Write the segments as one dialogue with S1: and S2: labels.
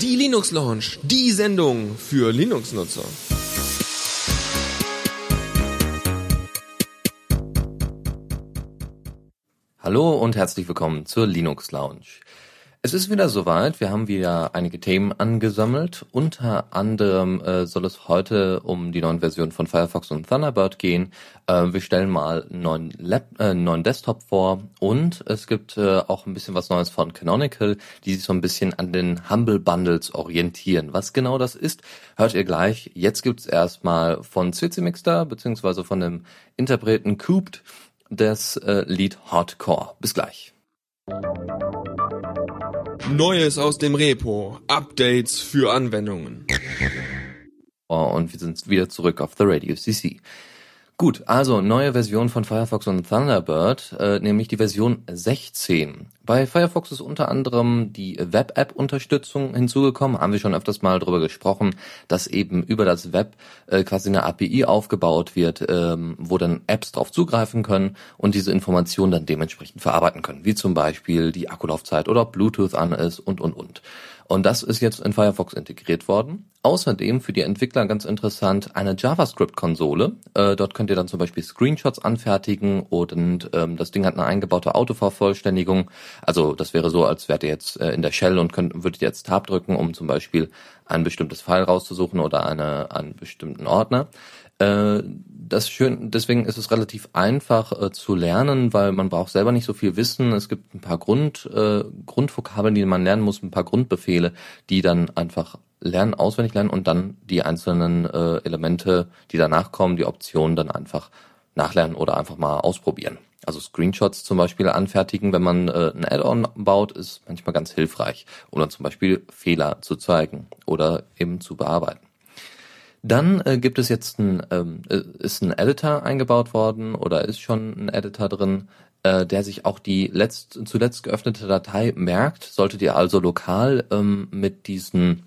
S1: Die Linux Launch, die Sendung für Linux-Nutzer.
S2: Hallo und herzlich willkommen zur Linux Lounge. Es ist wieder soweit. Wir haben wieder einige Themen angesammelt. Unter anderem äh, soll es heute um die neuen Versionen von Firefox und Thunderbird gehen. Äh, wir stellen mal einen neuen, Lab, äh, neuen Desktop vor und es gibt äh, auch ein bisschen was Neues von Canonical, die sich so ein bisschen an den Humble Bundles orientieren. Was genau das ist, hört ihr gleich. Jetzt gibt's erstmal von CC Mixter beziehungsweise von dem Interpreten Cooped das äh, Lied Hardcore. Bis gleich.
S1: Neues aus dem Repo. Updates für Anwendungen.
S2: Oh, und wir sind wieder zurück auf The Radio CC. Gut, also neue Version von Firefox und Thunderbird, äh, nämlich die Version 16. Bei Firefox ist unter anderem die Web-App-Unterstützung hinzugekommen, haben wir schon öfters mal drüber gesprochen, dass eben über das Web äh, quasi eine API aufgebaut wird, ähm, wo dann Apps drauf zugreifen können und diese Informationen dann dementsprechend verarbeiten können, wie zum Beispiel die Akkulaufzeit oder ob Bluetooth an ist und und und. Und das ist jetzt in Firefox integriert worden. Außerdem für die Entwickler ganz interessant eine JavaScript-Konsole. Äh, dort könnt ihr dann zum Beispiel Screenshots anfertigen und ähm, das Ding hat eine eingebaute Autovervollständigung. Also das wäre so, als wärt ihr jetzt äh, in der Shell und könnt, würdet jetzt Tab drücken, um zum Beispiel ein bestimmtes File rauszusuchen oder eine, einen bestimmten Ordner. Äh, das schön, deswegen ist es relativ einfach äh, zu lernen, weil man braucht selber nicht so viel Wissen. Es gibt ein paar Grund, äh, Grundvokabeln, die man lernen muss, ein paar Grundbefehle, die dann einfach lernen, auswendig lernen und dann die einzelnen äh, Elemente, die danach kommen, die Optionen dann einfach nachlernen oder einfach mal ausprobieren. Also Screenshots zum Beispiel anfertigen, wenn man äh, ein Add-on baut, ist manchmal ganz hilfreich, um dann zum Beispiel Fehler zu zeigen oder eben zu bearbeiten. Dann äh, gibt es jetzt ein, ähm, äh, ist ein Editor eingebaut worden oder ist schon ein Editor drin, äh, der sich auch die letzt, zuletzt geöffnete Datei merkt. Solltet ihr also lokal ähm, mit diesen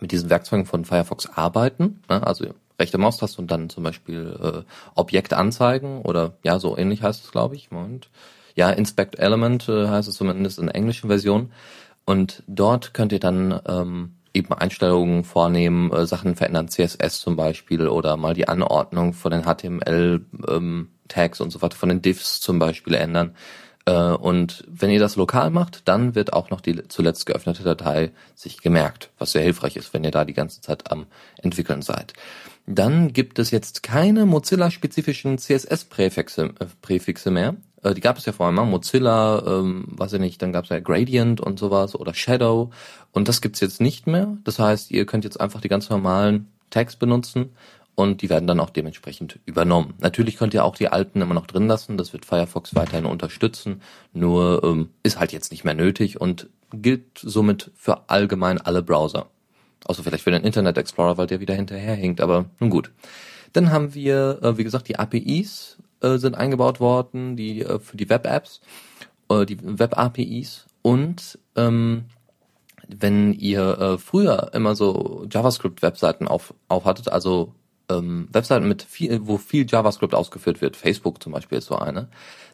S2: mit diesen Werkzeugen von Firefox arbeiten, ne? also rechte Maustaste und dann zum Beispiel äh, Objekt anzeigen oder ja, so ähnlich heißt es, glaube ich. Und ja, Inspect Element äh, heißt es zumindest in der englischen Version. Und dort könnt ihr dann ähm, eben Einstellungen vornehmen, äh, Sachen verändern, CSS zum Beispiel oder mal die Anordnung von den HTML-Tags ähm, und so weiter, von den Diffs zum Beispiel ändern. Äh, und wenn ihr das lokal macht, dann wird auch noch die zuletzt geöffnete Datei sich gemerkt, was sehr hilfreich ist, wenn ihr da die ganze Zeit am entwickeln seid. Dann gibt es jetzt keine Mozilla-spezifischen CSS-Präfixe äh, Präfixe mehr. Äh, die gab es ja vorher mal, Mozilla, ähm, weiß ich nicht, dann gab es ja Gradient und sowas oder Shadow und das gibt's jetzt nicht mehr. Das heißt, ihr könnt jetzt einfach die ganz normalen Tags benutzen und die werden dann auch dementsprechend übernommen. Natürlich könnt ihr auch die alten immer noch drin lassen, das wird Firefox weiterhin unterstützen, nur ähm, ist halt jetzt nicht mehr nötig und gilt somit für allgemein alle Browser. Außer vielleicht für den Internet Explorer, weil der wieder hinterherhinkt, aber nun gut. Dann haben wir, äh, wie gesagt, die APIs äh, sind eingebaut worden, die äh, für die Web-Apps, äh, die Web-APIs und ähm, wenn ihr äh, früher immer so JavaScript-Webseiten auf, auf hattet, also ähm, Webseiten mit viel, wo viel JavaScript ausgeführt wird, Facebook zum Beispiel ist so eine,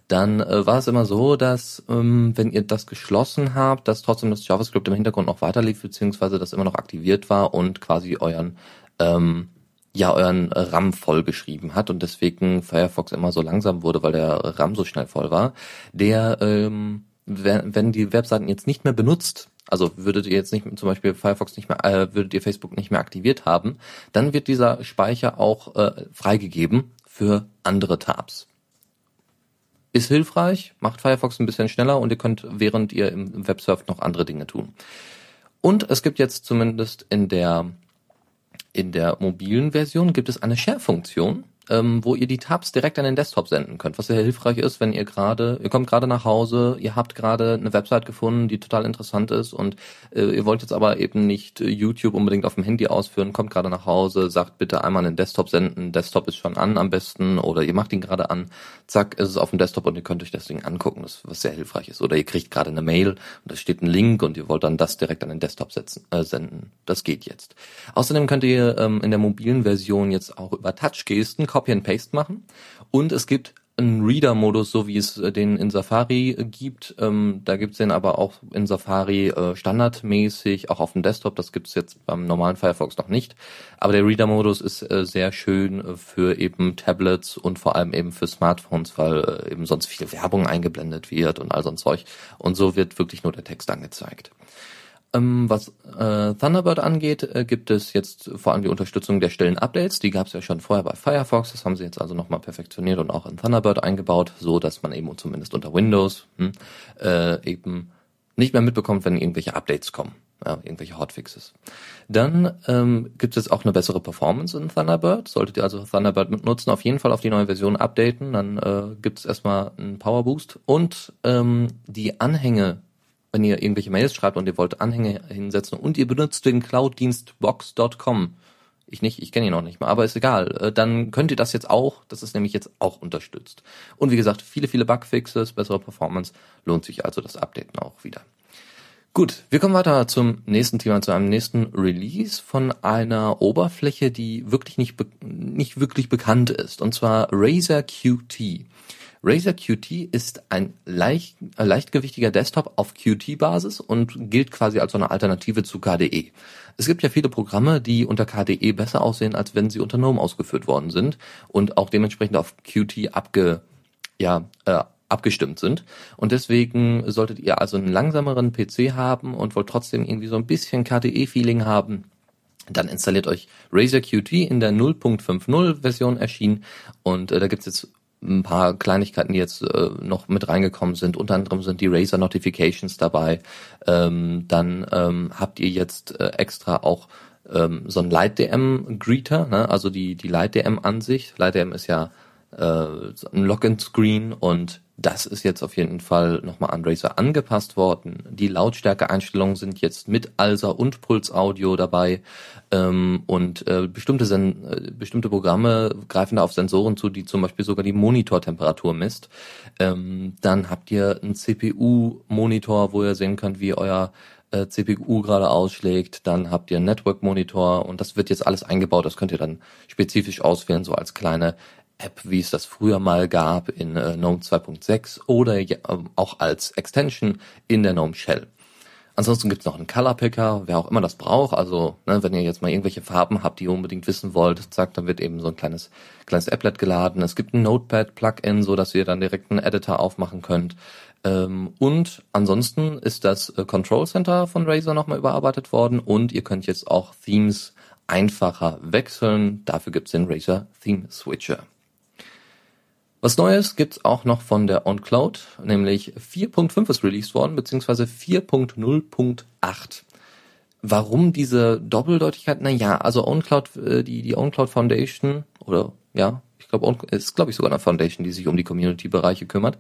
S2: dann äh, war es immer so, dass ähm, wenn ihr das geschlossen habt, dass trotzdem das JavaScript im Hintergrund noch weiterlief, beziehungsweise das immer noch aktiviert war und quasi euren ähm, ja euren RAM vollgeschrieben hat und deswegen Firefox immer so langsam wurde, weil der RAM so schnell voll war. Der, ähm, wenn, wenn die Webseiten jetzt nicht mehr benutzt, also würdet ihr jetzt nicht zum Beispiel Firefox nicht mehr, äh, würdet ihr Facebook nicht mehr aktiviert haben, dann wird dieser Speicher auch äh, freigegeben für andere Tabs. Ist hilfreich, macht Firefox ein bisschen schneller und ihr könnt, während ihr im Web surft, noch andere Dinge tun. Und es gibt jetzt zumindest in der in der mobilen Version gibt es eine Share-Funktion, ähm, wo ihr die Tabs direkt an den Desktop senden könnt, was sehr hilfreich ist, wenn ihr gerade, ihr kommt gerade nach Hause, ihr habt gerade eine Website gefunden, die total interessant ist und äh, ihr wollt jetzt aber eben nicht äh, YouTube unbedingt auf dem Handy ausführen, kommt gerade nach Hause, sagt bitte einmal an den Desktop senden, Desktop ist schon an am besten oder ihr macht ihn gerade an, zack, ist es auf dem Desktop und ihr könnt euch das Ding angucken, das, was sehr hilfreich ist. Oder ihr kriegt gerade eine Mail und da steht ein Link und ihr wollt dann das direkt an den Desktop setzen, äh, senden. Das geht jetzt. Außerdem könnt ihr ähm, in der mobilen Version jetzt auch über Touchgesten Copy and Paste machen. Und es gibt einen Reader-Modus, so wie es äh, den in Safari äh, gibt. Ähm, da gibt's den aber auch in Safari äh, standardmäßig, auch auf dem Desktop. Das gibt's jetzt beim normalen Firefox noch nicht. Aber der Reader-Modus ist äh, sehr schön äh, für eben Tablets und vor allem eben für Smartphones, weil eben sonst viel Werbung eingeblendet wird und all so ein Zeug. Und so wird wirklich nur der Text angezeigt. Ähm, was äh, Thunderbird angeht, äh, gibt es jetzt vor allem die Unterstützung der stillen Updates. Die gab es ja schon vorher bei Firefox. Das haben sie jetzt also nochmal perfektioniert und auch in Thunderbird eingebaut, so dass man eben zumindest unter Windows hm, äh, eben nicht mehr mitbekommt, wenn irgendwelche Updates kommen, ja, irgendwelche Hotfixes. Dann ähm, gibt es auch eine bessere Performance in Thunderbird. Solltet ihr also Thunderbird mitnutzen, auf jeden Fall auf die neue Version updaten. Dann äh, gibt es erstmal einen Power Boost und ähm, die Anhänge wenn ihr irgendwelche Mails schreibt und ihr wollt Anhänge hinsetzen und ihr benutzt den Cloud-Dienst Box.com, ich nicht, ich kenne ihn noch nicht mal, aber ist egal, äh, dann könnt ihr das jetzt auch, das ist nämlich jetzt auch unterstützt. Und wie gesagt, viele, viele Bugfixes, bessere Performance, lohnt sich also das Updaten auch wieder. Gut, wir kommen weiter zum nächsten Thema, zu einem nächsten Release von einer Oberfläche, die wirklich nicht, nicht wirklich bekannt ist, und zwar Razer Qt. Razer Qt ist ein leicht, äh, leichtgewichtiger Desktop auf Qt-Basis und gilt quasi als so eine Alternative zu KDE. Es gibt ja viele Programme, die unter KDE besser aussehen, als wenn sie unter GNOME ausgeführt worden sind und auch dementsprechend auf Qt abge, ja, äh, abgestimmt sind. Und deswegen solltet ihr also einen langsameren PC haben und wollt trotzdem irgendwie so ein bisschen KDE-Feeling haben, dann installiert euch Razer Qt in der 0.50 Version erschienen und äh, da gibt's jetzt ein paar Kleinigkeiten, die jetzt äh, noch mit reingekommen sind. Unter anderem sind die Razer Notifications dabei. Ähm, dann ähm, habt ihr jetzt äh, extra auch ähm, so ein LightDM Greeter, ne? also die die LightDM Ansicht. LightDM ist ja äh, ein Login-Screen und das ist jetzt auf jeden Fall nochmal an Razer angepasst worden. Die Lautstärke-Einstellungen sind jetzt mit ALSA und Puls-Audio dabei ähm, und äh, bestimmte, Sen äh, bestimmte Programme greifen da auf Sensoren zu, die zum Beispiel sogar die Monitortemperatur misst. Ähm, dann habt ihr einen CPU-Monitor, wo ihr sehen könnt, wie euer äh, CPU gerade ausschlägt, dann habt ihr einen Network Monitor und das wird jetzt alles eingebaut, das könnt ihr dann spezifisch auswählen, so als kleine App, wie es das früher mal gab in äh, GNOME 2.6 oder ähm, auch als Extension in der GNOME Shell. Ansonsten gibt es noch einen Color Picker, wer auch immer das braucht. Also ne, wenn ihr jetzt mal irgendwelche Farben habt, die ihr unbedingt wissen wollt, zack, dann wird eben so ein kleines kleines Applet geladen. Es gibt ein Notepad Plugin, so dass ihr dann direkt einen Editor aufmachen könnt. Ähm, und ansonsten ist das äh, Control Center von Razer nochmal überarbeitet worden und ihr könnt jetzt auch Themes einfacher wechseln. Dafür gibt's den Razer Theme Switcher. Was Neues gibt's auch noch von der OnCloud, nämlich 4.5 ist released worden, beziehungsweise 4.0.8. Warum diese Doppeldeutigkeit? Naja, also OnCloud, äh, die, die OnCloud Foundation, oder ja, ich glaube, ist glaube ich sogar eine Foundation, die sich um die Community-Bereiche kümmert,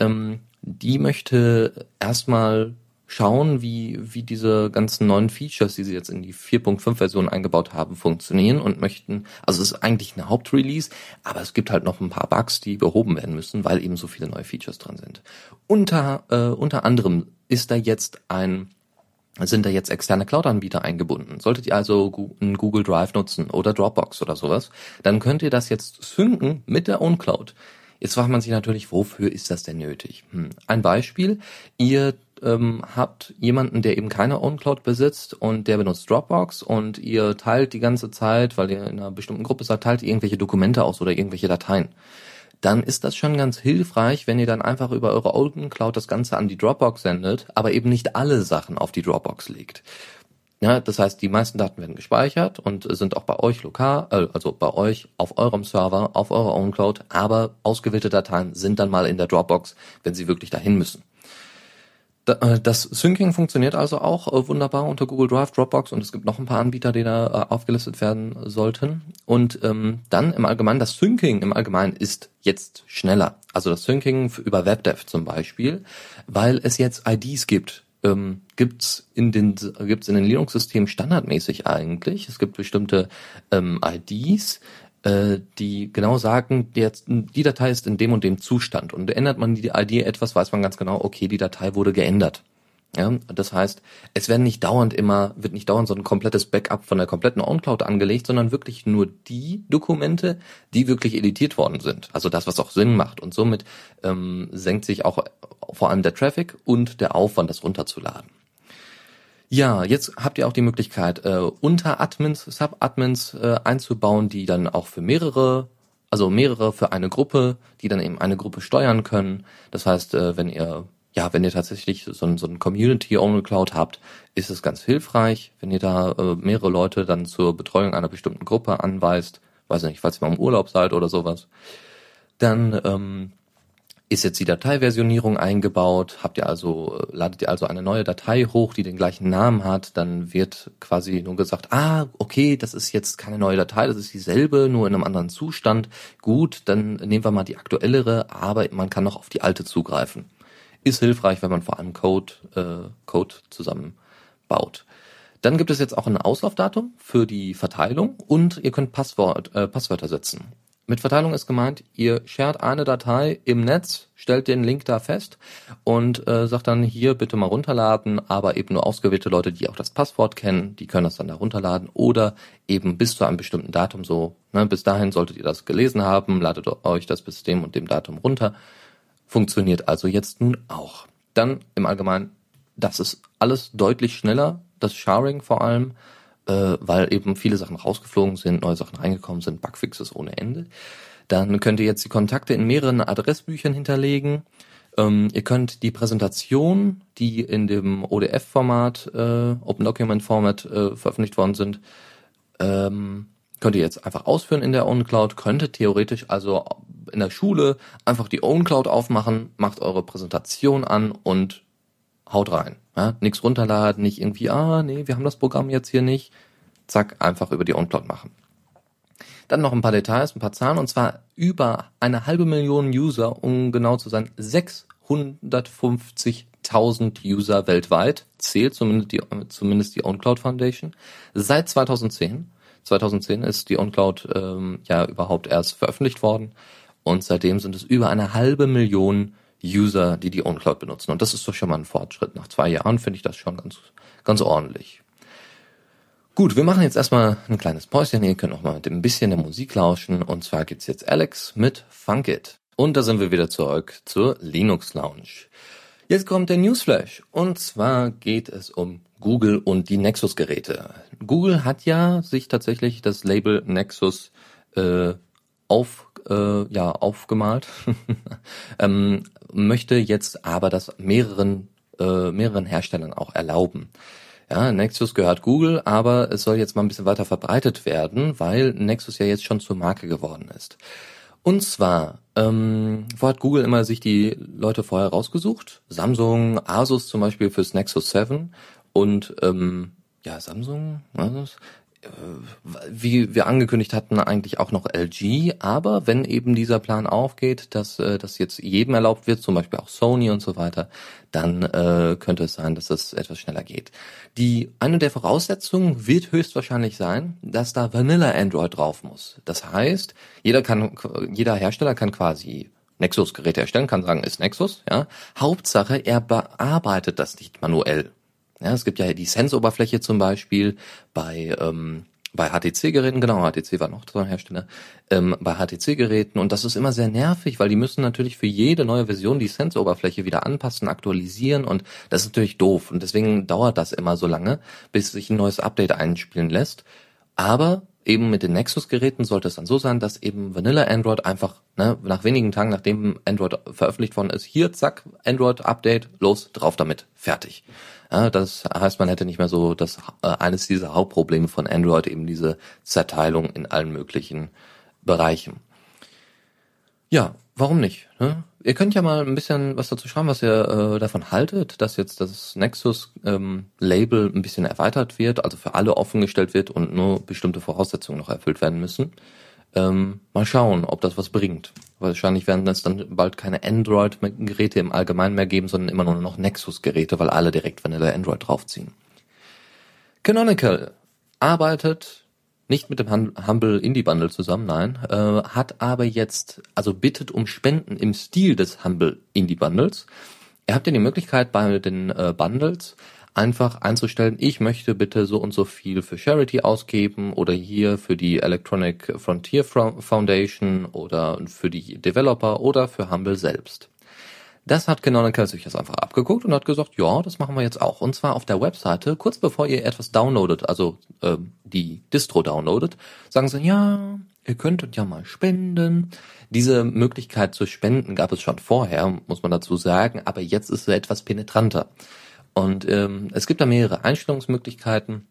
S2: ähm, die möchte erstmal schauen, wie, wie diese ganzen neuen Features, die sie jetzt in die 4.5 Version eingebaut haben, funktionieren und möchten, also es ist eigentlich eine Hauptrelease, aber es gibt halt noch ein paar Bugs, die behoben werden müssen, weil eben so viele neue Features drin sind. Unter, äh, unter anderem ist da jetzt ein sind da jetzt externe Cloud-Anbieter eingebunden. Solltet ihr also einen Google Drive nutzen oder Dropbox oder sowas, dann könnt ihr das jetzt synken mit der OwnCloud. Jetzt fragt man sich natürlich, wofür ist das denn nötig? Hm. Ein Beispiel, ihr ähm, habt jemanden, der eben keine OwnCloud besitzt und der benutzt Dropbox und ihr teilt die ganze Zeit, weil ihr in einer bestimmten Gruppe seid, teilt irgendwelche Dokumente aus oder irgendwelche Dateien. Dann ist das schon ganz hilfreich, wenn ihr dann einfach über eure OwnCloud das Ganze an die Dropbox sendet, aber eben nicht alle Sachen auf die Dropbox legt. Ja, das heißt, die meisten Daten werden gespeichert und sind auch bei euch lokal, äh, also bei euch auf eurem Server, auf eurer OwnCloud, aber ausgewählte Dateien sind dann mal in der Dropbox, wenn sie wirklich dahin müssen. Äh, das Syncing funktioniert also auch äh, wunderbar unter Google Drive, Dropbox und es gibt noch ein paar Anbieter, die da äh, aufgelistet werden sollten. Und ähm, dann im Allgemeinen, das Syncing im Allgemeinen ist jetzt schneller. Also das Syncing über WebDev zum Beispiel, weil es jetzt IDs gibt. Ähm, gibt's in den gibt's in den Linux-Systemen standardmäßig eigentlich. Es gibt bestimmte ähm, IDs, äh, die genau sagen, jetzt, die Datei ist in dem und dem Zustand. Und ändert man die ID etwas, weiß man ganz genau, okay, die Datei wurde geändert. Ja, das heißt, es werden nicht dauernd immer, wird nicht dauernd so ein komplettes Backup von der kompletten OwnCloud angelegt, sondern wirklich nur die Dokumente, die wirklich editiert worden sind. Also das, was auch Sinn macht. Und somit ähm, senkt sich auch vor allem der Traffic und der Aufwand, das runterzuladen. Ja, jetzt habt ihr auch die Möglichkeit, äh, Unteradmins, Subadmins äh, einzubauen, die dann auch für mehrere, also mehrere für eine Gruppe, die dann eben eine Gruppe steuern können. Das heißt, äh, wenn ihr ja, wenn ihr tatsächlich so ein, so ein Community-Only Cloud habt, ist es ganz hilfreich, wenn ihr da äh, mehrere Leute dann zur Betreuung einer bestimmten Gruppe anweist, weiß nicht, falls ihr mal im Urlaub seid oder sowas. Dann ähm, ist jetzt die Dateiversionierung eingebaut, habt ihr also, äh, ladet ihr also eine neue Datei hoch, die den gleichen Namen hat, dann wird quasi nur gesagt, ah, okay, das ist jetzt keine neue Datei, das ist dieselbe, nur in einem anderen Zustand. Gut, dann nehmen wir mal die aktuellere, aber man kann noch auf die alte zugreifen. Ist hilfreich, wenn man vor allem Code, äh, Code zusammenbaut. Dann gibt es jetzt auch ein Auslaufdatum für die Verteilung und ihr könnt Passwort, äh, Passwörter setzen. Mit Verteilung ist gemeint, ihr shared eine Datei im Netz, stellt den Link da fest und äh, sagt dann hier bitte mal runterladen, aber eben nur ausgewählte Leute, die auch das Passwort kennen, die können das dann da runterladen oder eben bis zu einem bestimmten Datum so. Ne, bis dahin solltet ihr das gelesen haben, ladet euch das bis dem und dem Datum runter. Funktioniert also jetzt nun auch. Dann im Allgemeinen, das ist alles deutlich schneller, das Sharing vor allem äh, weil eben viele Sachen rausgeflogen sind, neue Sachen reingekommen sind, Bugfixes ohne Ende. Dann könnt ihr jetzt die Kontakte in mehreren Adressbüchern hinterlegen. Ähm, ihr könnt die Präsentation, die in dem ODF-Format, äh, Open Document Format äh, veröffentlicht worden sind, ähm, könnt ihr jetzt einfach ausführen in der OwnCloud, könntet theoretisch also in der Schule einfach die OwnCloud aufmachen, macht eure Präsentation an und haut rein. Ja, nichts runterladen, nicht irgendwie, ah, nee, wir haben das Programm jetzt hier nicht. Zack, einfach über die OwnCloud machen. Dann noch ein paar Details, ein paar Zahlen, und zwar über eine halbe Million User, um genau zu sein, 650.000 User weltweit, zählt zumindest die, zumindest die OwnCloud Foundation, seit 2010. 2010 ist die OwnCloud ähm, ja überhaupt erst veröffentlicht worden und seitdem sind es über eine halbe Million User, die die OwnCloud benutzen. Und das ist doch schon mal ein Fortschritt. Nach zwei Jahren finde ich das schon ganz, ganz ordentlich. Gut, wir machen jetzt erstmal ein kleines Päuschen. Ihr könnt auch mal mit ein bisschen der Musik lauschen. Und zwar gibt's jetzt Alex mit Funk It. Und da sind wir wieder zurück zur Linux Lounge. Jetzt kommt der Newsflash. Und zwar geht es um Google und die Nexus-Geräte. Google hat ja sich tatsächlich das Label Nexus äh, auf äh, ja aufgemalt, ähm, möchte jetzt aber das mehreren äh, mehreren Herstellern auch erlauben. Ja, Nexus gehört Google, aber es soll jetzt mal ein bisschen weiter verbreitet werden, weil Nexus ja jetzt schon zur Marke geworden ist. Und zwar, ähm, wo hat Google immer sich die Leute vorher rausgesucht? Samsung, Asus zum Beispiel fürs Nexus 7 und ähm, ja, Samsung, Asus, wie wir angekündigt hatten, eigentlich auch noch LG. Aber wenn eben dieser Plan aufgeht, dass äh, das jetzt jedem erlaubt wird, zum Beispiel auch Sony und so weiter, dann äh, könnte es sein, dass es etwas schneller geht. Die eine der Voraussetzungen wird höchstwahrscheinlich sein, dass da Vanilla Android drauf muss. Das heißt, jeder kann, jeder Hersteller kann quasi Nexus-Geräte erstellen, kann sagen, ist Nexus, ja. Hauptsache, er bearbeitet das nicht manuell. Ja, es gibt ja die Sense-Oberfläche zum Beispiel bei ähm, bei HTC-Geräten, genau, HTC war noch so ein Hersteller, ähm, bei HTC-Geräten und das ist immer sehr nervig, weil die müssen natürlich für jede neue Version die Sense-Oberfläche wieder anpassen, aktualisieren und das ist natürlich doof und deswegen dauert das immer so lange, bis sich ein neues Update einspielen lässt. Aber eben mit den Nexus-Geräten sollte es dann so sein, dass eben Vanilla Android einfach ne, nach wenigen Tagen, nachdem Android veröffentlicht worden ist, hier zack, Android-Update, los, drauf damit, fertig. Ja, das heißt, man hätte nicht mehr so das äh, eines dieser Hauptprobleme von Android, eben diese Zerteilung in allen möglichen Bereichen. Ja, warum nicht? Ne? Ihr könnt ja mal ein bisschen was dazu schreiben, was ihr äh, davon haltet, dass jetzt das Nexus-Label ähm, ein bisschen erweitert wird, also für alle offengestellt wird und nur bestimmte Voraussetzungen noch erfüllt werden müssen. Ähm, mal schauen, ob das was bringt. Wahrscheinlich werden es dann bald keine Android-Geräte im Allgemeinen mehr geben, sondern immer nur noch Nexus-Geräte, weil alle direkt Vanilla Android draufziehen. Canonical arbeitet nicht mit dem Humble Indie Bundle zusammen, nein, äh, hat aber jetzt, also bittet um Spenden im Stil des Humble Indie Bundles. Ihr habt ja die Möglichkeit bei den äh, Bundles einfach einzustellen, ich möchte bitte so und so viel für Charity ausgeben oder hier für die Electronic Frontier Foundation oder für die Developer oder für Humble selbst. Das hat Canonical sich jetzt einfach abgeguckt und hat gesagt, ja, das machen wir jetzt auch. Und zwar auf der Webseite, kurz bevor ihr etwas downloadet, also äh, die Distro downloadet, sagen sie, ja, ihr könntet ja mal spenden. Diese Möglichkeit zu spenden gab es schon vorher, muss man dazu sagen, aber jetzt ist sie etwas penetranter. Und ähm, es gibt da mehrere Einstellungsmöglichkeiten.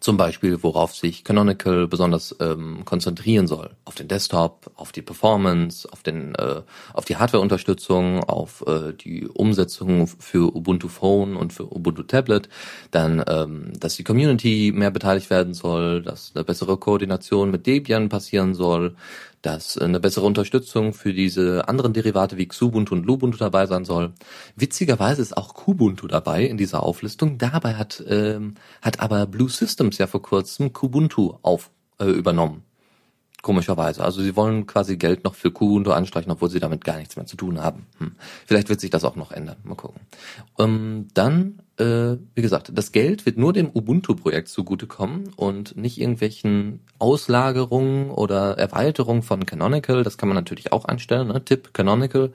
S2: Zum Beispiel, worauf sich Canonical besonders ähm, konzentrieren soll. Auf den Desktop, auf die Performance, auf, den, äh, auf die Hardware-Unterstützung, auf äh, die Umsetzung für Ubuntu Phone und für Ubuntu Tablet. Dann, ähm, dass die Community mehr beteiligt werden soll, dass eine bessere Koordination mit Debian passieren soll, dass eine bessere Unterstützung für diese anderen Derivate wie Xubuntu und Lubuntu dabei sein soll. Witzigerweise ist auch Kubuntu dabei in dieser Auflistung. Dabei hat, ähm, hat aber Blue Systems ja vor kurzem Kubuntu auf, äh, übernommen. Komischerweise. Also sie wollen quasi Geld noch für Kubuntu anstreichen, obwohl sie damit gar nichts mehr zu tun haben. Hm. Vielleicht wird sich das auch noch ändern. Mal gucken. Ähm, dann, äh, wie gesagt, das Geld wird nur dem Ubuntu-Projekt zugutekommen und nicht irgendwelchen Auslagerungen oder Erweiterungen von Canonical. Das kann man natürlich auch einstellen. Ne? Tipp Canonical.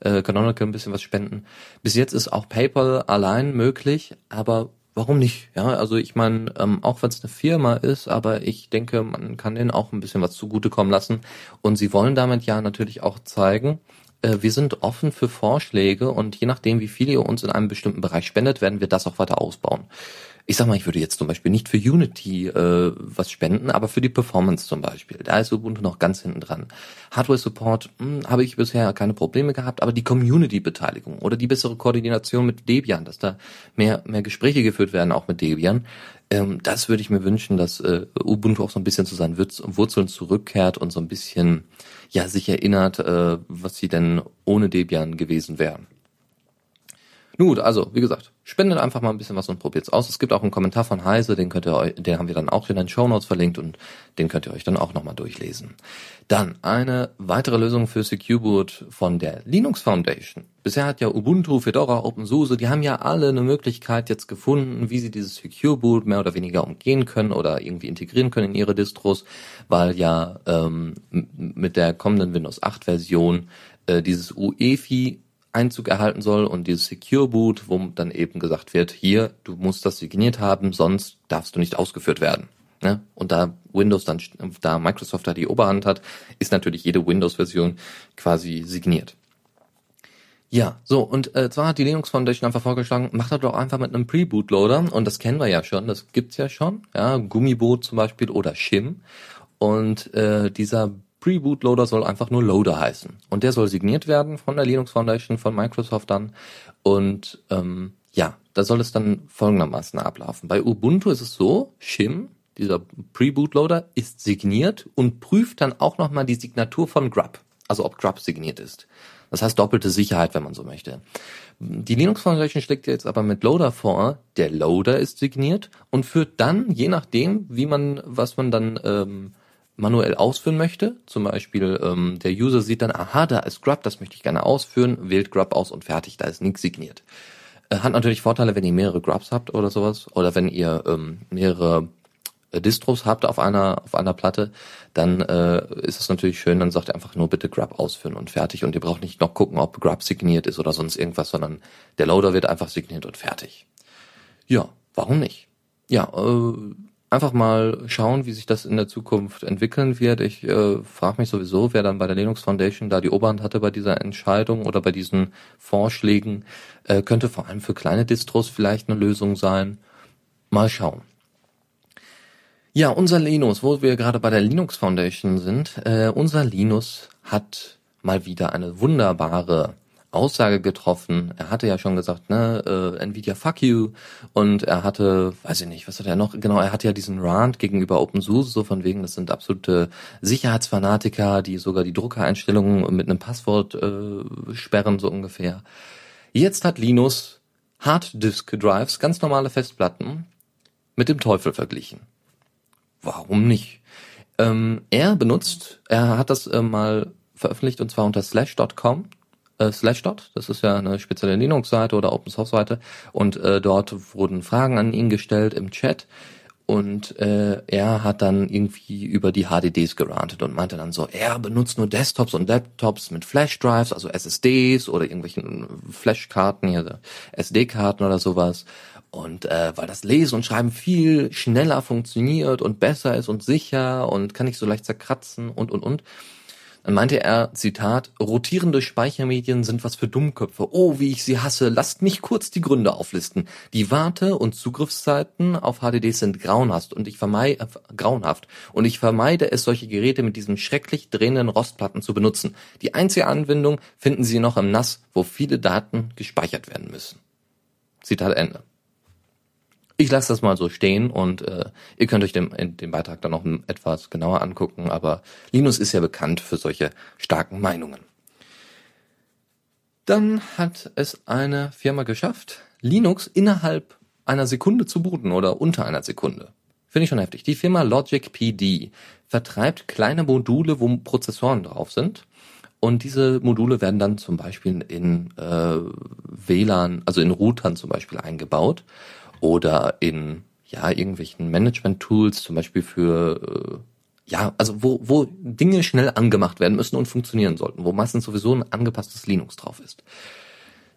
S2: Äh, Canonical ein bisschen was spenden. Bis jetzt ist auch PayPal allein möglich, aber warum nicht? Ja, also ich meine, ähm, auch wenn es eine Firma ist, aber ich denke, man kann denen auch ein bisschen was zugutekommen lassen. Und sie wollen damit ja natürlich auch zeigen, wir sind offen für Vorschläge und je nachdem, wie viel ihr uns in einem bestimmten Bereich spendet, werden wir das auch weiter ausbauen ich sag mal, ich würde jetzt zum Beispiel nicht für Unity äh, was spenden, aber für die Performance zum Beispiel. Da ist Ubuntu noch ganz hinten dran. Hardware Support hm, habe ich bisher keine Probleme gehabt, aber die Community-Beteiligung oder die bessere Koordination mit Debian, dass da mehr, mehr Gespräche geführt werden, auch mit Debian, ähm, das würde ich mir wünschen, dass äh, Ubuntu auch so ein bisschen zu seinen Wurzeln zurückkehrt und so ein bisschen ja sich erinnert, äh, was sie denn ohne Debian gewesen wären. Nun gut, also, wie gesagt, spendet einfach mal ein bisschen was und probiert's aus. Es gibt auch einen Kommentar von Heise, den könnt ihr euch, den haben wir dann auch in den Show Notes verlinkt und den könnt ihr euch dann auch nochmal durchlesen. Dann eine weitere Lösung für Secure Boot von der Linux Foundation. Bisher hat ja Ubuntu, Fedora, OpenSUSE, die haben ja alle eine Möglichkeit jetzt gefunden, wie sie dieses Secure Boot mehr oder weniger umgehen können oder irgendwie integrieren können in ihre Distros, weil ja ähm, mit der kommenden Windows 8 Version äh, dieses UEFI Einzug erhalten soll und dieses Secure Boot, wo dann eben gesagt wird, hier, du musst das signiert haben, sonst darfst du nicht ausgeführt werden. Ne? Und da Windows dann, da Microsoft da die Oberhand hat, ist natürlich jede Windows-Version quasi signiert. Ja, so, und äh, zwar hat die Linux Foundation einfach vorgeschlagen, macht das doch einfach mit einem Pre-Bootloader, und das kennen wir ja schon, das gibt's ja schon, ja, Gummiboot zum Beispiel oder Shim. Und äh, dieser Pre-Bootloader soll einfach nur Loader heißen. Und der soll signiert werden von der Linux Foundation, von Microsoft dann. Und ähm, ja, da soll es dann folgendermaßen ablaufen. Bei Ubuntu ist es so, Shim, dieser Pre-Bootloader, ist signiert und prüft dann auch nochmal die Signatur von Grub. Also ob Grub signiert ist. Das heißt doppelte Sicherheit, wenn man so möchte. Die Linux Foundation schlägt jetzt aber mit Loader vor, der Loader ist signiert und führt dann, je nachdem, wie man, was man dann ähm, manuell ausführen möchte, zum Beispiel ähm, der User sieht dann, aha, da ist Grub, das möchte ich gerne ausführen, wählt Grub aus und fertig, da ist nichts signiert. Äh, hat natürlich Vorteile, wenn ihr mehrere Grubs habt oder sowas, oder wenn ihr ähm, mehrere äh, Distros habt auf einer auf einer Platte, dann äh, ist es natürlich schön, dann sagt ihr einfach nur bitte Grub ausführen und fertig und ihr braucht nicht noch gucken, ob Grub signiert ist oder sonst irgendwas, sondern der Loader wird einfach signiert und fertig. Ja, warum nicht? Ja, äh, einfach mal schauen, wie sich das in der Zukunft entwickeln wird. Ich äh, frage mich sowieso, wer dann bei der Linux Foundation da die Oberhand hatte bei dieser Entscheidung oder bei diesen Vorschlägen. Äh, könnte vor allem für kleine Distros vielleicht eine Lösung sein. Mal schauen. Ja, unser Linus, wo wir gerade bei der Linux Foundation sind, äh, unser Linus hat mal wieder eine wunderbare Aussage getroffen. Er hatte ja schon gesagt, ne, äh, Nvidia fuck you und er hatte, weiß ich nicht, was hat er noch? Genau, er hatte ja diesen Rant gegenüber OpenSUSE so von wegen, das sind absolute Sicherheitsfanatiker, die sogar die Druckereinstellungen mit einem Passwort äh, sperren so ungefähr. Jetzt hat Linus Hard Disk Drives, ganz normale Festplatten, mit dem Teufel verglichen. Warum nicht? Ähm, er benutzt, er hat das äh, mal veröffentlicht und zwar unter slash.com äh, Slashdot. Das ist ja eine spezielle Linux-Seite oder Open-Source-Seite. Und äh, dort wurden Fragen an ihn gestellt im Chat. Und äh, er hat dann irgendwie über die HDDs gerantet und meinte dann so, er benutzt nur Desktops und Laptops mit Flash-Drives, also SSDs oder irgendwelchen Flashkarten, hier SD-Karten oder sowas. Und äh, weil das Lesen und Schreiben viel schneller funktioniert und besser ist und sicher und kann nicht so leicht zerkratzen und und und. Dann meinte er, Zitat, rotierende Speichermedien sind was für Dummköpfe. Oh, wie ich sie hasse. Lasst mich kurz die Gründe auflisten. Die Warte- und Zugriffszeiten auf HDDs sind grauenhaft und ich vermeide, äh, grauenhaft. Und ich vermeide es, solche Geräte mit diesen schrecklich drehenden Rostplatten zu benutzen. Die einzige Anwendung finden Sie noch im NAS, wo viele Daten gespeichert werden müssen. Zitat Ende. Ich lasse das mal so stehen und äh, ihr könnt euch den, den Beitrag dann noch etwas genauer angucken, aber Linus ist ja bekannt für solche starken Meinungen. Dann hat es eine Firma geschafft, Linux innerhalb einer Sekunde zu booten oder unter einer Sekunde. Finde ich schon heftig. Die Firma Logic PD vertreibt kleine Module, wo Prozessoren drauf sind. Und diese Module werden dann zum Beispiel in äh, WLAN, also in Routern zum Beispiel eingebaut oder in ja irgendwelchen Management-Tools, zum Beispiel für äh, ja, also wo, wo Dinge schnell angemacht werden müssen und funktionieren sollten, wo meistens sowieso ein angepasstes Linux drauf ist.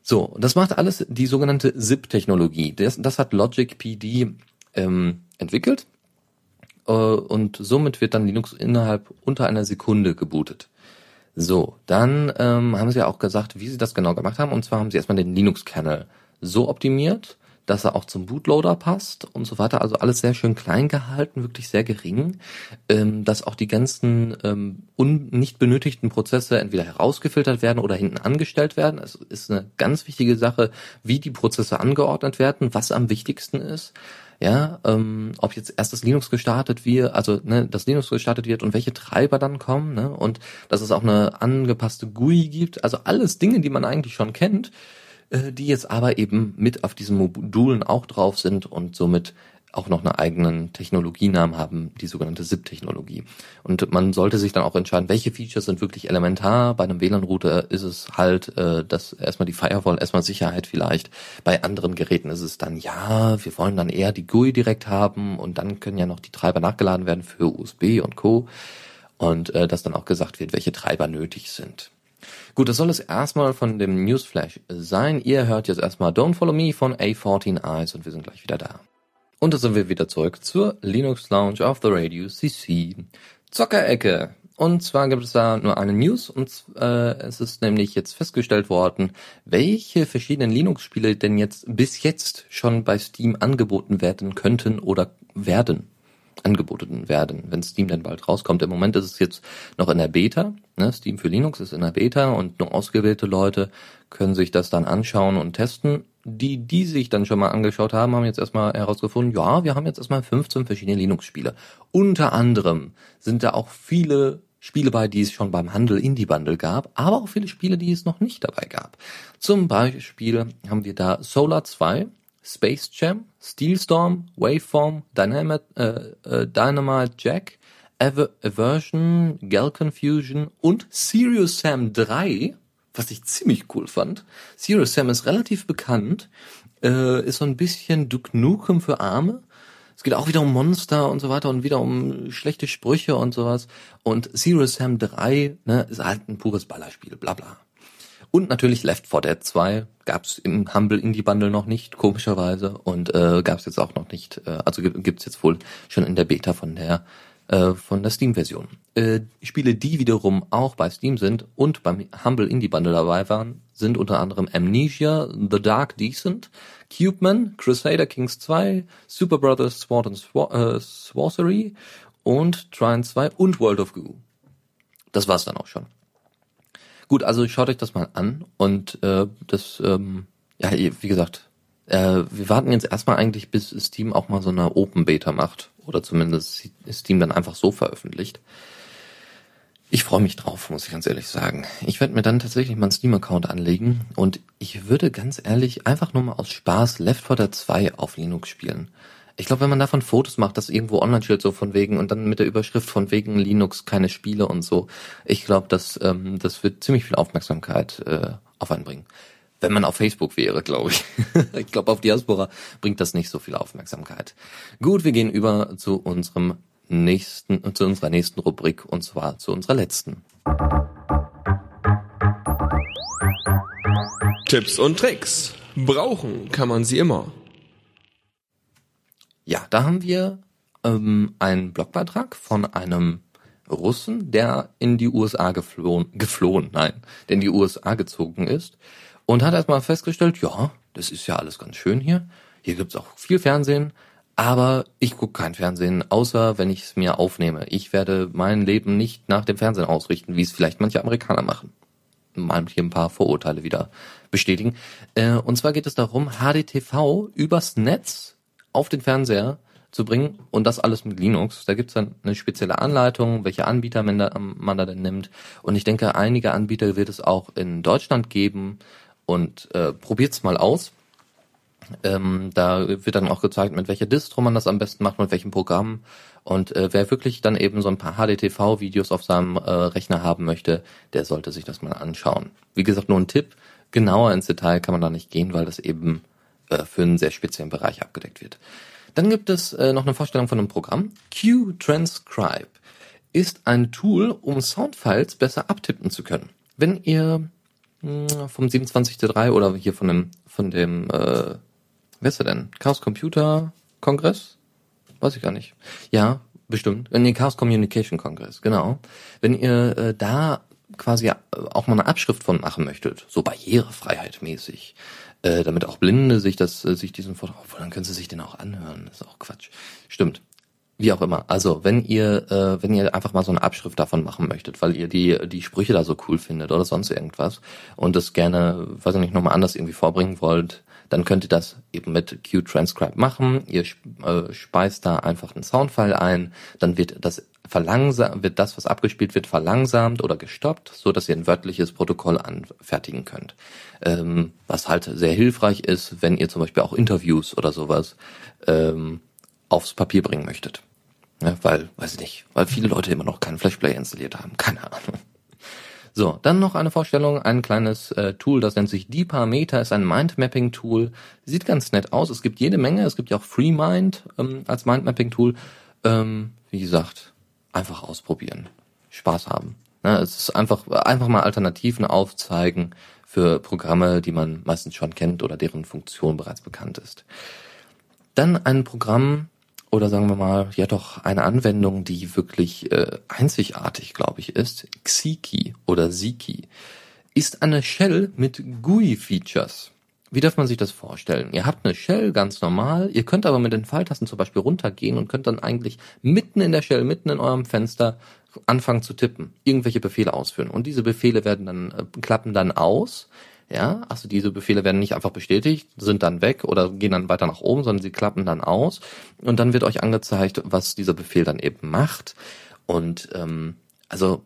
S2: So, das macht alles die sogenannte ZIP-Technologie. Das, das hat Logic PD ähm, entwickelt äh, und somit wird dann Linux innerhalb unter einer Sekunde gebootet. So, dann ähm, haben sie ja auch gesagt, wie sie das genau gemacht haben. Und zwar haben sie erstmal den Linux-Kernel so optimiert, dass er auch zum Bootloader passt und so weiter. Also alles sehr schön klein gehalten, wirklich sehr gering, ähm, dass auch die ganzen ähm, un nicht benötigten Prozesse entweder herausgefiltert werden oder hinten angestellt werden. Es ist eine ganz wichtige Sache, wie die Prozesse angeordnet werden, was am wichtigsten ist. Ja, ähm, ob jetzt erst das Linux gestartet wird, also ne, das Linux gestartet wird und welche Treiber dann kommen, ne, und dass es auch eine angepasste GUI gibt, also alles Dinge, die man eigentlich schon kennt, die jetzt aber eben mit auf diesen Modulen auch drauf sind und somit auch noch einen eigenen Technologienamen haben, die sogenannte SIP-Technologie. Und man sollte sich dann auch entscheiden, welche Features sind wirklich elementar. Bei einem WLAN-Router ist es halt, äh, dass erstmal die Firewall, erstmal Sicherheit vielleicht. Bei anderen Geräten ist es dann, ja, wir wollen dann eher die GUI direkt haben und dann können ja noch die Treiber nachgeladen werden für USB und Co. Und äh, dass dann auch gesagt wird, welche Treiber nötig sind. Gut, das soll es erstmal von dem Newsflash sein. Ihr hört jetzt erstmal Don't Follow Me von A14 Eyes und wir sind gleich wieder da. Und da sind wir wieder zurück zur Linux Lounge auf the Radio CC. Zockerecke. Und zwar gibt es da nur eine News und äh, es ist nämlich jetzt festgestellt worden, welche verschiedenen Linux-Spiele denn jetzt bis jetzt schon bei Steam angeboten werden könnten oder werden angeboten werden, wenn Steam dann bald rauskommt. Im Moment ist es jetzt noch in der Beta. Ne? Steam für Linux ist in der Beta und nur ausgewählte Leute können sich das dann anschauen und testen. Die, die sich dann schon mal angeschaut haben, haben jetzt erstmal herausgefunden, ja, wir haben jetzt erstmal 15 verschiedene Linux-Spiele. Unter anderem sind da auch viele Spiele bei, die es schon beim Handel Indie Bundle gab, aber auch viele Spiele, die es noch nicht dabei gab. Zum Beispiel haben wir da Solar 2, Space Jam, Steelstorm, Waveform, Dynamite, äh, äh, Dynamite Jack, Aver Aversion, Gal Confusion und Serious Sam 3, was ich ziemlich cool fand. Serious Sam ist relativ bekannt, äh, ist so ein bisschen Duke Nukem für Arme. Es geht auch wieder um Monster und so weiter und wieder um schlechte Sprüche und sowas. Und Serious Sam 3 ne, ist halt ein pures Ballerspiel, bla bla. Und natürlich Left 4 Dead 2 gab es im Humble Indie Bundle noch nicht, komischerweise. Und äh, gab es jetzt auch noch nicht, äh, also gibt es jetzt wohl schon in der Beta von der äh, von der Steam-Version. Äh, Spiele, die wiederum auch bei Steam sind und beim Humble Indie Bundle dabei waren, sind unter anderem Amnesia, The Dark Decent, Cubeman, Crusader Kings 2, Super Brothers Sword and Swar äh, Sorcery und Trine 2 und World of Goo. Das war's dann auch schon. Gut, also schaut euch das mal an und äh, das, ähm, ja, wie gesagt, äh, wir warten jetzt erstmal eigentlich, bis Steam auch mal so eine Open Beta macht oder zumindest Steam dann einfach so veröffentlicht. Ich freue mich drauf, muss ich ganz ehrlich sagen. Ich werde mir dann tatsächlich meinen Steam-Account anlegen und ich würde ganz ehrlich einfach nur mal aus Spaß Left 4 Dead 2 auf Linux spielen. Ich glaube, wenn man davon Fotos macht, das irgendwo online stellt, so von wegen und dann mit der Überschrift von wegen Linux keine Spiele und so, ich glaube, das, ähm, das wird ziemlich viel Aufmerksamkeit äh, auf einen bringen. Wenn man auf Facebook wäre, glaube ich. ich glaube, auf Diaspora bringt das nicht so viel Aufmerksamkeit. Gut, wir gehen über zu unserem nächsten, zu unserer nächsten Rubrik und zwar zu unserer letzten.
S1: Tipps und Tricks. Brauchen kann man sie immer.
S2: Ja, da haben wir ähm, einen Blogbeitrag von einem Russen, der in die USA geflohen, geflohen, nein, der in die USA gezogen ist und hat erstmal festgestellt, ja, das ist ja alles ganz schön hier. Hier gibt's auch viel Fernsehen, aber ich gucke kein Fernsehen, außer wenn ich es mir aufnehme. Ich werde mein Leben nicht nach dem Fernsehen ausrichten, wie es vielleicht manche Amerikaner machen. Mal hier ein paar Vorurteile wieder bestätigen. Äh, und zwar geht es darum, HDTV übers Netz auf den Fernseher zu bringen und das alles mit Linux. Da gibt's dann eine spezielle Anleitung, welche Anbieter man da, man da denn nimmt. Und ich denke, einige Anbieter wird es auch in Deutschland geben und äh, probiert's mal aus. Ähm, da wird dann auch gezeigt, mit welcher Distro man das am besten macht, mit welchem Programm. Und äh, wer wirklich dann eben so ein paar HDTV-Videos auf seinem äh, Rechner haben möchte, der sollte sich das mal anschauen. Wie gesagt, nur ein Tipp. Genauer ins Detail kann man da nicht gehen, weil das eben äh, für einen sehr speziellen Bereich abgedeckt wird. Dann gibt es äh, noch eine Vorstellung von einem Programm. Q-Transcribe ist ein Tool, um Soundfiles besser abtippen zu können. Wenn ihr mh, hm, vom 27.3 oder hier von dem, von dem äh, Wer ist er denn? Chaos Computer Kongress? Weiß ich gar nicht. Ja, bestimmt. In den Chaos Communication Kongress, genau. Wenn ihr äh, da quasi äh, auch mal eine Abschrift von machen möchtet, so Barrierefreiheit mäßig, äh, damit auch Blinde sich das, äh, sich diesen Vortrag, obwohl dann können sie sich den auch anhören. Das ist auch Quatsch. Stimmt. Wie auch immer. Also, wenn ihr, äh, wenn ihr einfach mal so eine Abschrift davon machen möchtet, weil ihr die, die Sprüche da so cool findet oder sonst irgendwas und das gerne, weiß ich nicht, nochmal anders irgendwie vorbringen wollt, dann könnt ihr das eben mit Q-Transcribe machen. Ihr äh, speist da einfach einen Soundfile ein, dann wird das verlangsamt, wird das, was abgespielt wird, verlangsamt oder gestoppt, so dass ihr ein wörtliches Protokoll anfertigen könnt. Ähm, was halt sehr hilfreich ist, wenn ihr zum Beispiel auch Interviews oder sowas ähm, aufs Papier bringen möchtet. Ja, weil, weiß ich nicht, weil viele Leute immer noch keinen Flashplayer installiert haben. Keine Ahnung. So, dann noch eine Vorstellung, ein kleines äh, Tool, das nennt sich Deeper ist ein Mindmapping-Tool. Sieht ganz nett aus. Es gibt jede Menge, es gibt ja auch FreeMind ähm, als Mindmapping-Tool. Ähm, wie gesagt, einfach ausprobieren. Spaß haben. Ne, es ist einfach, einfach mal Alternativen aufzeigen für Programme, die man meistens schon kennt oder deren Funktion bereits bekannt ist. Dann ein Programm, oder sagen wir mal, ja doch eine Anwendung, die wirklich äh, einzigartig, glaube ich, ist, Xiki oder Ziki, ist eine Shell mit GUI-Features. Wie darf man sich das vorstellen? Ihr habt eine Shell ganz normal, ihr könnt aber mit den Pfeiltasten zum Beispiel runtergehen und könnt dann eigentlich mitten in der Shell, mitten in eurem Fenster anfangen zu tippen, irgendwelche Befehle ausführen. Und diese Befehle werden dann, äh, klappen dann aus ja, also diese Befehle werden nicht einfach bestätigt, sind dann weg oder gehen dann weiter nach oben, sondern sie klappen dann aus und dann wird euch angezeigt, was dieser Befehl dann eben macht. Und ähm, also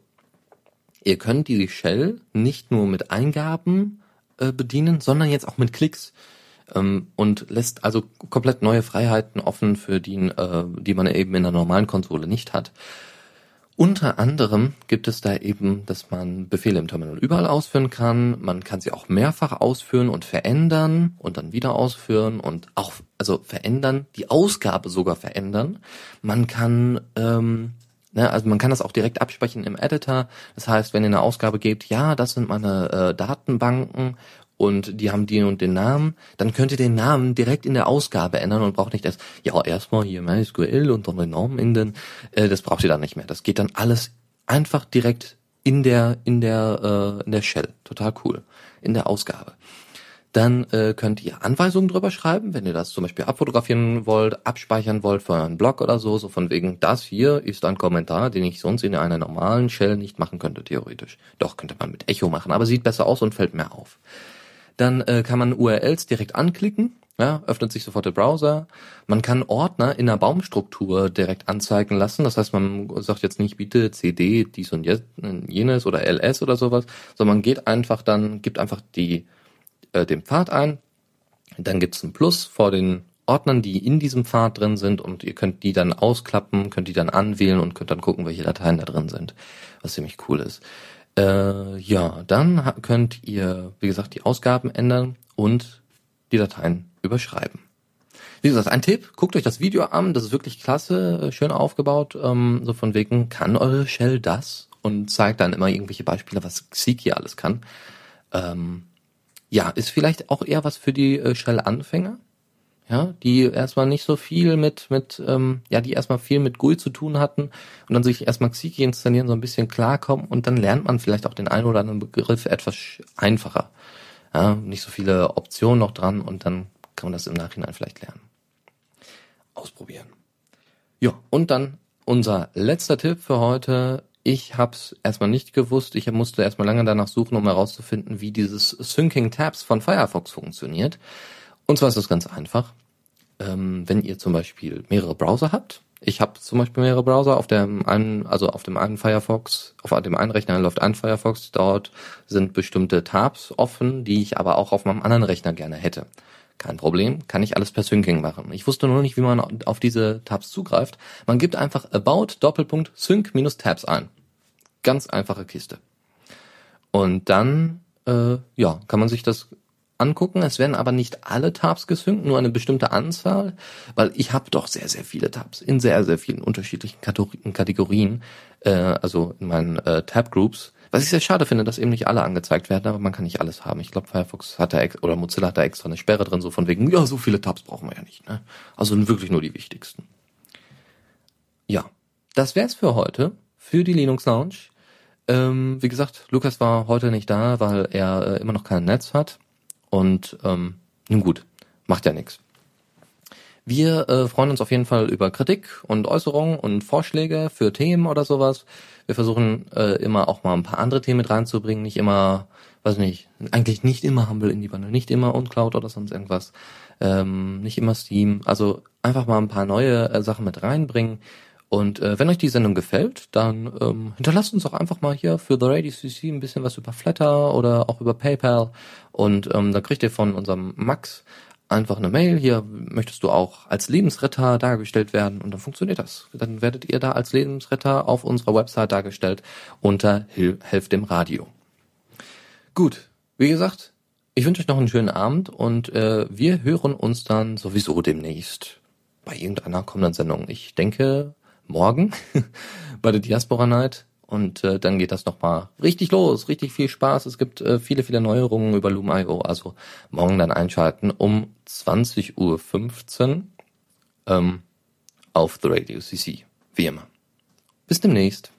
S2: ihr könnt die Shell nicht nur mit Eingaben äh, bedienen, sondern jetzt auch mit Klicks ähm, und lässt also komplett neue Freiheiten offen, für die, äh, die man eben in der normalen Konsole nicht hat. Unter anderem gibt es da eben, dass man Befehle im Terminal überall ausführen kann. Man kann sie auch mehrfach ausführen und verändern und dann wieder ausführen und auch, also verändern, die Ausgabe sogar verändern. Man kann, ähm, ne, also man kann das auch direkt absprechen im Editor. Das heißt, wenn ihr eine Ausgabe gebt, ja, das sind meine äh, Datenbanken und die haben den und den Namen, dann könnt ihr den Namen direkt in der Ausgabe ändern und braucht nicht erst, ja, erstmal hier MySQL und dann den Namen in den, äh, das braucht ihr dann nicht mehr. Das geht dann alles einfach direkt in der, in der, äh, in der Shell. Total cool. In der Ausgabe. Dann äh, könnt ihr Anweisungen drüber schreiben, wenn ihr das zum Beispiel abfotografieren wollt, abspeichern wollt für euren Blog oder so, so von wegen, das hier ist ein Kommentar, den ich sonst in einer normalen Shell nicht machen könnte, theoretisch. Doch, könnte man mit Echo machen, aber sieht besser aus und fällt mehr auf. Dann äh, kann man URLs direkt anklicken, ja, öffnet sich sofort der Browser. Man kann Ordner in der Baumstruktur direkt anzeigen lassen. Das heißt, man sagt jetzt nicht bitte CD, dies und jenes oder LS oder sowas, sondern man geht einfach dann, gibt einfach die, äh, den Pfad ein. Dann gibt's ein Plus vor den Ordnern, die in diesem Pfad drin sind und ihr könnt die dann ausklappen, könnt die dann anwählen und könnt dann gucken, welche Dateien da drin sind, was ziemlich cool ist. Äh, ja, dann könnt ihr, wie gesagt, die Ausgaben ändern und die Dateien überschreiben. Wie gesagt, ein Tipp, guckt euch das Video an, das ist wirklich klasse, äh, schön aufgebaut, ähm, so von wegen, kann eure Shell das? Und zeigt dann immer irgendwelche Beispiele, was hier alles kann. Ähm, ja, ist vielleicht auch eher was für die äh, Shell-Anfänger, ja, die erstmal nicht so viel mit, mit, ähm, ja, die erstmal viel mit GUI zu tun hatten und dann sich erstmal Xiki installieren, so ein bisschen klarkommen und dann lernt man vielleicht auch den einen oder anderen Begriff etwas einfacher. Ja, nicht so viele Optionen noch dran und dann kann man das im Nachhinein vielleicht lernen. Ausprobieren. Ja, und dann unser letzter Tipp für heute. Ich habe es erstmal nicht gewusst. Ich musste erstmal lange danach suchen, um herauszufinden, wie dieses Syncing Tabs von Firefox funktioniert. Und zwar ist das ganz einfach. Ähm, wenn ihr zum Beispiel mehrere Browser habt, ich habe zum Beispiel mehrere Browser auf dem einen, also auf dem einen Firefox, auf dem einen Rechner läuft ein Firefox, dort sind bestimmte Tabs offen, die ich aber auch auf meinem anderen Rechner gerne hätte. Kein Problem, kann ich alles per Syncing machen. Ich wusste nur nicht, wie man auf diese Tabs zugreift. Man gibt einfach about Doppelpunkt Sync minus Tabs ein. Ganz einfache Kiste. Und dann, äh, ja, kann man sich das angucken. Es werden aber nicht alle Tabs gesynkt, nur eine bestimmte Anzahl, weil ich habe doch sehr, sehr viele Tabs in sehr, sehr vielen unterschiedlichen Kategorien, äh, also in meinen äh, Tab-Groups. Was ich sehr schade finde, dass eben nicht alle angezeigt werden, aber man kann nicht alles haben. Ich glaube, Firefox hat da oder Mozilla hat da extra eine Sperre drin, so von wegen, ja, so viele Tabs brauchen wir ja nicht. Ne? Also wirklich nur die wichtigsten. Ja, das wär's für heute, für die Linux Lounge. Ähm, wie gesagt, Lukas war heute nicht da, weil er äh, immer noch kein Netz hat. Und ähm, nun gut, macht ja nichts. Wir äh, freuen uns auf jeden Fall über Kritik und Äußerungen und Vorschläge für Themen oder sowas. Wir versuchen äh, immer auch mal ein paar andere Themen mit reinzubringen, nicht immer, weiß nicht, eigentlich nicht immer Humble in die Bundle, nicht immer uncloud oder sonst irgendwas, ähm, nicht immer Steam. Also einfach mal ein paar neue äh, Sachen mit reinbringen. Und äh, wenn euch die Sendung gefällt, dann ähm, hinterlasst uns auch einfach mal hier für The Radio CC ein bisschen was über Flatter oder auch über PayPal. Und ähm, da kriegt ihr von unserem Max einfach eine Mail. Hier möchtest du auch als Lebensretter dargestellt werden und dann funktioniert das. Dann werdet ihr da als Lebensretter auf unserer Website dargestellt unter Helft dem Radio. Gut, wie gesagt, ich wünsche euch noch einen schönen Abend und äh, wir hören uns dann sowieso demnächst bei irgendeiner kommenden Sendung. Ich denke, morgen bei der Diaspora Night. Und äh, dann geht das nochmal richtig los, richtig viel Spaß. Es gibt äh, viele, viele Neuerungen über Loom.io. Also morgen dann einschalten um 20.15 Uhr ähm, auf The Radio CC. Wie immer. Bis demnächst.